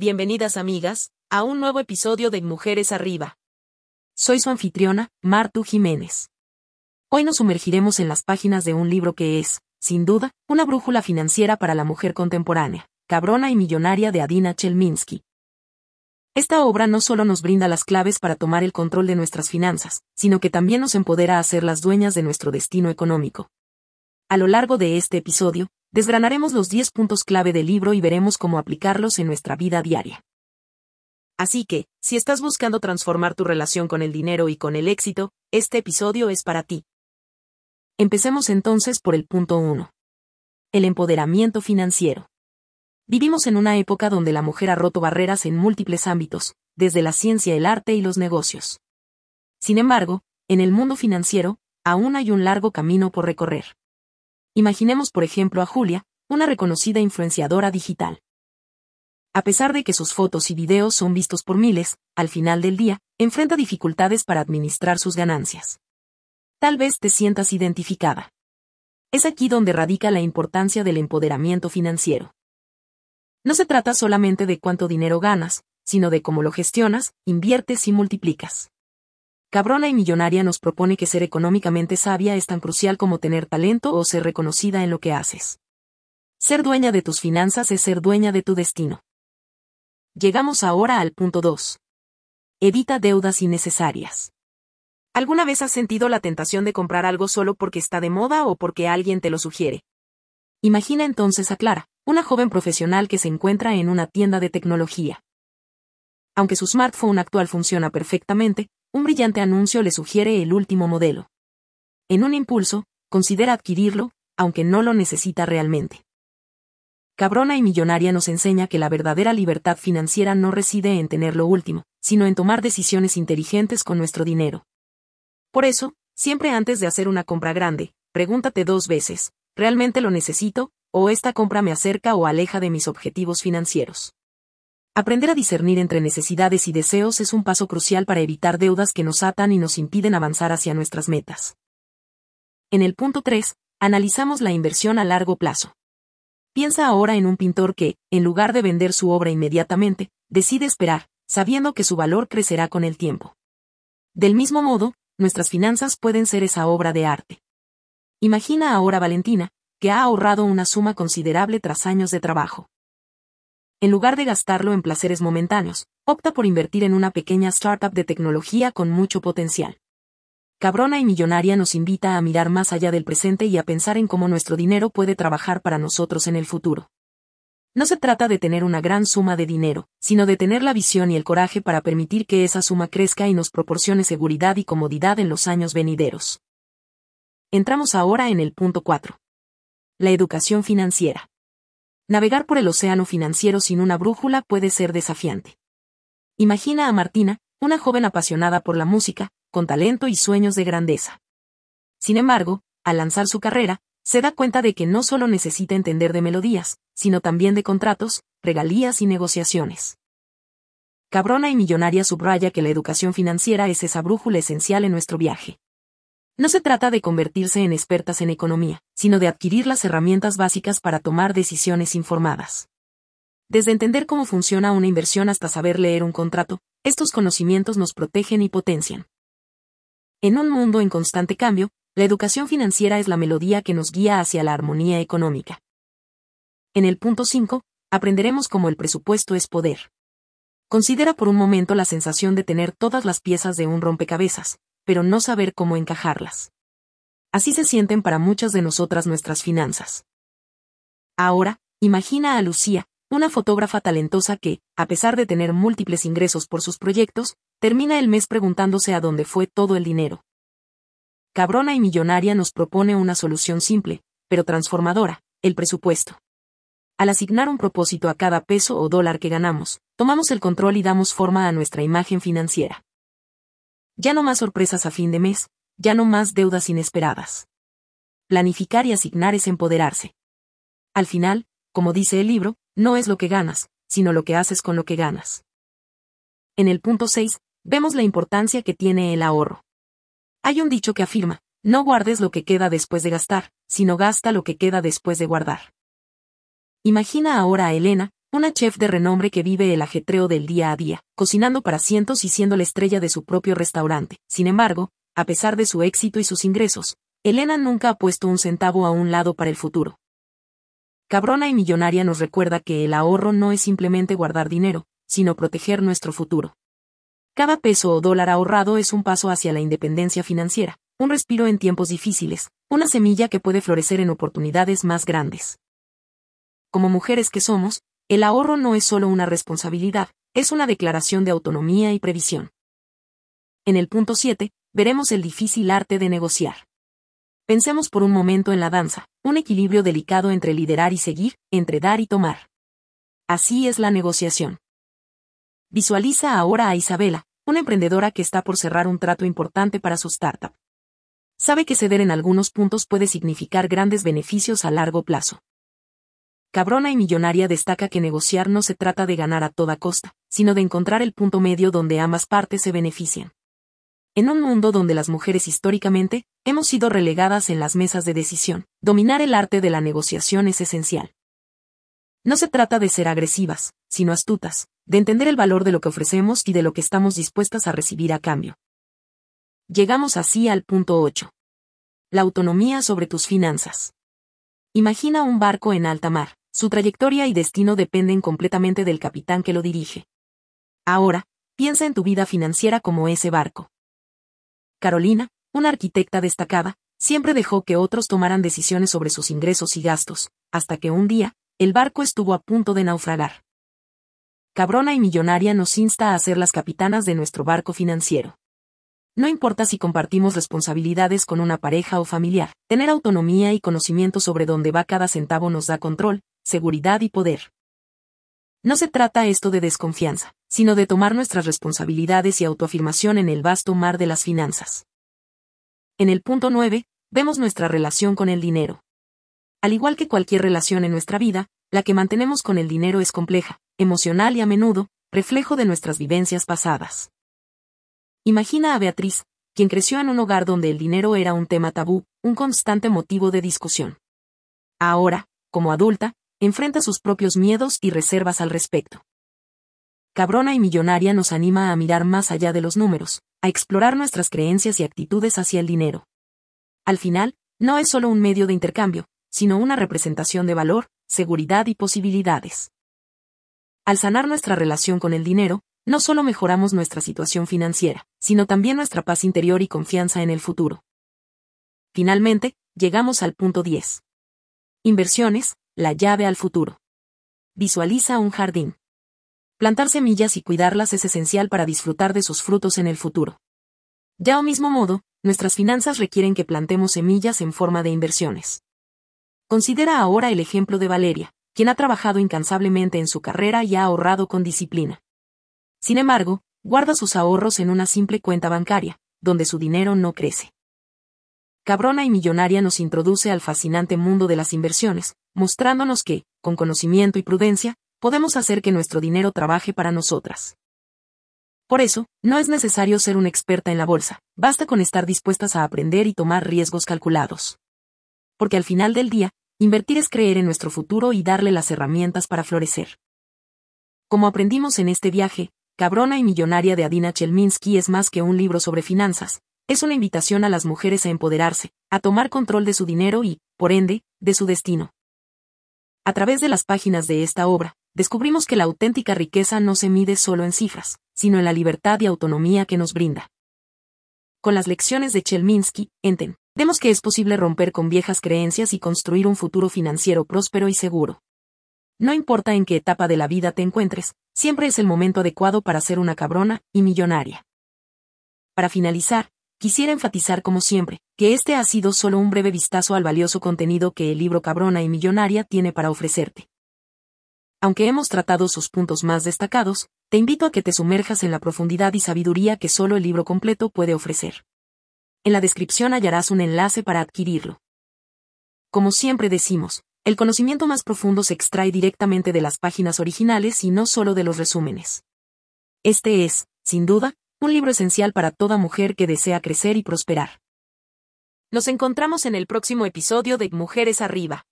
bienvenidas amigas, a un nuevo episodio de Mujeres Arriba. Soy su anfitriona, Martu Jiménez. Hoy nos sumergiremos en las páginas de un libro que es, sin duda, una brújula financiera para la mujer contemporánea, cabrona y millonaria de Adina Chelminsky. Esta obra no solo nos brinda las claves para tomar el control de nuestras finanzas, sino que también nos empodera a ser las dueñas de nuestro destino económico. A lo largo de este episodio, desgranaremos los 10 puntos clave del libro y veremos cómo aplicarlos en nuestra vida diaria. Así que, si estás buscando transformar tu relación con el dinero y con el éxito, este episodio es para ti. Empecemos entonces por el punto 1. El empoderamiento financiero. Vivimos en una época donde la mujer ha roto barreras en múltiples ámbitos, desde la ciencia, el arte y los negocios. Sin embargo, en el mundo financiero, aún hay un largo camino por recorrer. Imaginemos por ejemplo a Julia, una reconocida influenciadora digital. A pesar de que sus fotos y videos son vistos por miles, al final del día, enfrenta dificultades para administrar sus ganancias. Tal vez te sientas identificada. Es aquí donde radica la importancia del empoderamiento financiero. No se trata solamente de cuánto dinero ganas, sino de cómo lo gestionas, inviertes y multiplicas. Cabrona y Millonaria nos propone que ser económicamente sabia es tan crucial como tener talento o ser reconocida en lo que haces. Ser dueña de tus finanzas es ser dueña de tu destino. Llegamos ahora al punto 2. Evita deudas innecesarias. ¿Alguna vez has sentido la tentación de comprar algo solo porque está de moda o porque alguien te lo sugiere? Imagina entonces a Clara, una joven profesional que se encuentra en una tienda de tecnología. Aunque su smartphone actual funciona perfectamente, un brillante anuncio le sugiere el último modelo. En un impulso, considera adquirirlo, aunque no lo necesita realmente. Cabrona y Millonaria nos enseña que la verdadera libertad financiera no reside en tener lo último, sino en tomar decisiones inteligentes con nuestro dinero. Por eso, siempre antes de hacer una compra grande, pregúntate dos veces, ¿realmente lo necesito? ¿O esta compra me acerca o aleja de mis objetivos financieros? Aprender a discernir entre necesidades y deseos es un paso crucial para evitar deudas que nos atan y nos impiden avanzar hacia nuestras metas. En el punto 3, analizamos la inversión a largo plazo. Piensa ahora en un pintor que, en lugar de vender su obra inmediatamente, decide esperar, sabiendo que su valor crecerá con el tiempo. Del mismo modo, nuestras finanzas pueden ser esa obra de arte. Imagina ahora a Valentina, que ha ahorrado una suma considerable tras años de trabajo en lugar de gastarlo en placeres momentáneos, opta por invertir en una pequeña startup de tecnología con mucho potencial. Cabrona y Millonaria nos invita a mirar más allá del presente y a pensar en cómo nuestro dinero puede trabajar para nosotros en el futuro. No se trata de tener una gran suma de dinero, sino de tener la visión y el coraje para permitir que esa suma crezca y nos proporcione seguridad y comodidad en los años venideros. Entramos ahora en el punto 4. La educación financiera. Navegar por el océano financiero sin una brújula puede ser desafiante. Imagina a Martina, una joven apasionada por la música, con talento y sueños de grandeza. Sin embargo, al lanzar su carrera, se da cuenta de que no solo necesita entender de melodías, sino también de contratos, regalías y negociaciones. Cabrona y Millonaria subraya que la educación financiera es esa brújula esencial en nuestro viaje. No se trata de convertirse en expertas en economía, sino de adquirir las herramientas básicas para tomar decisiones informadas. Desde entender cómo funciona una inversión hasta saber leer un contrato, estos conocimientos nos protegen y potencian. En un mundo en constante cambio, la educación financiera es la melodía que nos guía hacia la armonía económica. En el punto 5, aprenderemos cómo el presupuesto es poder. Considera por un momento la sensación de tener todas las piezas de un rompecabezas, pero no saber cómo encajarlas. Así se sienten para muchas de nosotras nuestras finanzas. Ahora, imagina a Lucía, una fotógrafa talentosa que, a pesar de tener múltiples ingresos por sus proyectos, termina el mes preguntándose a dónde fue todo el dinero. Cabrona y Millonaria nos propone una solución simple, pero transformadora, el presupuesto. Al asignar un propósito a cada peso o dólar que ganamos, tomamos el control y damos forma a nuestra imagen financiera. Ya no más sorpresas a fin de mes, ya no más deudas inesperadas. Planificar y asignar es empoderarse. Al final, como dice el libro, no es lo que ganas, sino lo que haces con lo que ganas. En el punto 6, vemos la importancia que tiene el ahorro. Hay un dicho que afirma, no guardes lo que queda después de gastar, sino gasta lo que queda después de guardar. Imagina ahora a Elena, una chef de renombre que vive el ajetreo del día a día, cocinando para cientos y siendo la estrella de su propio restaurante. Sin embargo, a pesar de su éxito y sus ingresos, Elena nunca ha puesto un centavo a un lado para el futuro. Cabrona y millonaria nos recuerda que el ahorro no es simplemente guardar dinero, sino proteger nuestro futuro. Cada peso o dólar ahorrado es un paso hacia la independencia financiera, un respiro en tiempos difíciles, una semilla que puede florecer en oportunidades más grandes. Como mujeres que somos, el ahorro no es solo una responsabilidad, es una declaración de autonomía y previsión. En el punto 7, veremos el difícil arte de negociar. Pensemos por un momento en la danza, un equilibrio delicado entre liderar y seguir, entre dar y tomar. Así es la negociación. Visualiza ahora a Isabela, una emprendedora que está por cerrar un trato importante para su startup. Sabe que ceder en algunos puntos puede significar grandes beneficios a largo plazo. Cabrona y Millonaria destaca que negociar no se trata de ganar a toda costa, sino de encontrar el punto medio donde ambas partes se benefician. En un mundo donde las mujeres históricamente hemos sido relegadas en las mesas de decisión, dominar el arte de la negociación es esencial. No se trata de ser agresivas, sino astutas, de entender el valor de lo que ofrecemos y de lo que estamos dispuestas a recibir a cambio. Llegamos así al punto 8. La autonomía sobre tus finanzas. Imagina un barco en alta mar, su trayectoria y destino dependen completamente del capitán que lo dirige. Ahora, piensa en tu vida financiera como ese barco. Carolina, una arquitecta destacada, siempre dejó que otros tomaran decisiones sobre sus ingresos y gastos, hasta que un día, el barco estuvo a punto de naufragar. Cabrona y millonaria nos insta a ser las capitanas de nuestro barco financiero. No importa si compartimos responsabilidades con una pareja o familiar, tener autonomía y conocimiento sobre dónde va cada centavo nos da control, seguridad y poder. No se trata esto de desconfianza, sino de tomar nuestras responsabilidades y autoafirmación en el vasto mar de las finanzas. En el punto 9, vemos nuestra relación con el dinero. Al igual que cualquier relación en nuestra vida, la que mantenemos con el dinero es compleja, emocional y a menudo, reflejo de nuestras vivencias pasadas. Imagina a Beatriz, quien creció en un hogar donde el dinero era un tema tabú, un constante motivo de discusión. Ahora, como adulta, enfrenta sus propios miedos y reservas al respecto. Cabrona y Millonaria nos anima a mirar más allá de los números, a explorar nuestras creencias y actitudes hacia el dinero. Al final, no es solo un medio de intercambio, sino una representación de valor, seguridad y posibilidades. Al sanar nuestra relación con el dinero, no solo mejoramos nuestra situación financiera, sino también nuestra paz interior y confianza en el futuro. Finalmente, llegamos al punto 10. Inversiones, la llave al futuro. Visualiza un jardín. Plantar semillas y cuidarlas es esencial para disfrutar de sus frutos en el futuro. Ya al mismo modo, nuestras finanzas requieren que plantemos semillas en forma de inversiones. Considera ahora el ejemplo de Valeria, quien ha trabajado incansablemente en su carrera y ha ahorrado con disciplina. Sin embargo, guarda sus ahorros en una simple cuenta bancaria, donde su dinero no crece. Cabrona y Millonaria nos introduce al fascinante mundo de las inversiones, mostrándonos que, con conocimiento y prudencia, podemos hacer que nuestro dinero trabaje para nosotras. Por eso, no es necesario ser una experta en la bolsa, basta con estar dispuestas a aprender y tomar riesgos calculados. Porque al final del día, invertir es creer en nuestro futuro y darle las herramientas para florecer. Como aprendimos en este viaje, Cabrona y Millonaria de Adina Chelminsky es más que un libro sobre finanzas, es una invitación a las mujeres a empoderarse, a tomar control de su dinero y, por ende, de su destino. A través de las páginas de esta obra, descubrimos que la auténtica riqueza no se mide solo en cifras, sino en la libertad y autonomía que nos brinda. Con las lecciones de Chelminsky, enten, vemos que es posible romper con viejas creencias y construir un futuro financiero próspero y seguro. No importa en qué etapa de la vida te encuentres, siempre es el momento adecuado para ser una cabrona y millonaria. Para finalizar, quisiera enfatizar como siempre, que este ha sido solo un breve vistazo al valioso contenido que el libro Cabrona y Millonaria tiene para ofrecerte. Aunque hemos tratado sus puntos más destacados, te invito a que te sumerjas en la profundidad y sabiduría que solo el libro completo puede ofrecer. En la descripción hallarás un enlace para adquirirlo. Como siempre decimos, el conocimiento más profundo se extrae directamente de las páginas originales y no solo de los resúmenes. Este es, sin duda, un libro esencial para toda mujer que desea crecer y prosperar. Nos encontramos en el próximo episodio de Mujeres Arriba.